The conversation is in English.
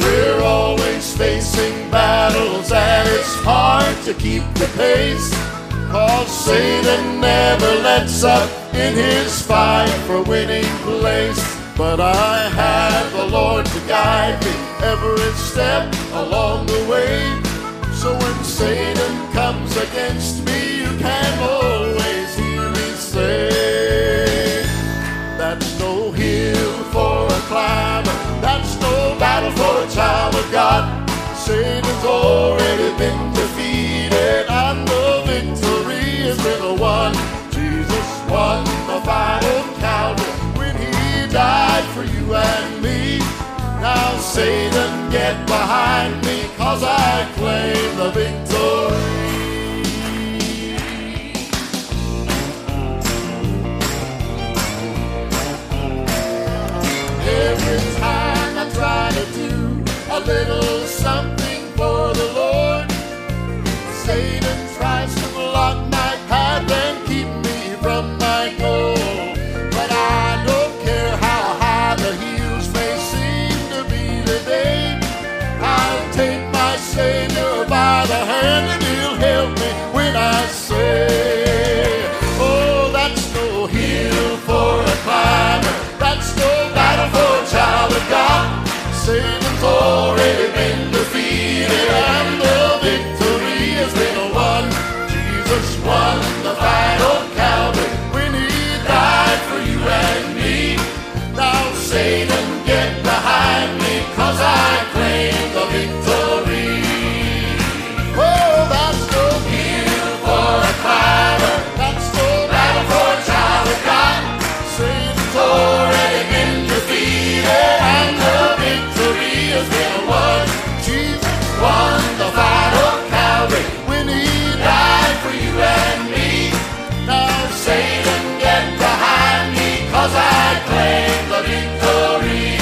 We're always facing battles and it's hard to keep the pace. Cause Satan never lets up in his fight for winning place. But I have Satan comes against me, you can always hear me say, That's no hill for a climber, that's no battle for a child of God. Satan's already been defeated, and the victory has been won. Jesus won the fight of Calvary when he died for you and me. Now, Satan, get behind something for the Lord, Satan tries to block my path and keep me from my goal. But I don't care how high the hills may seem to be today. I'll take my Savior victory.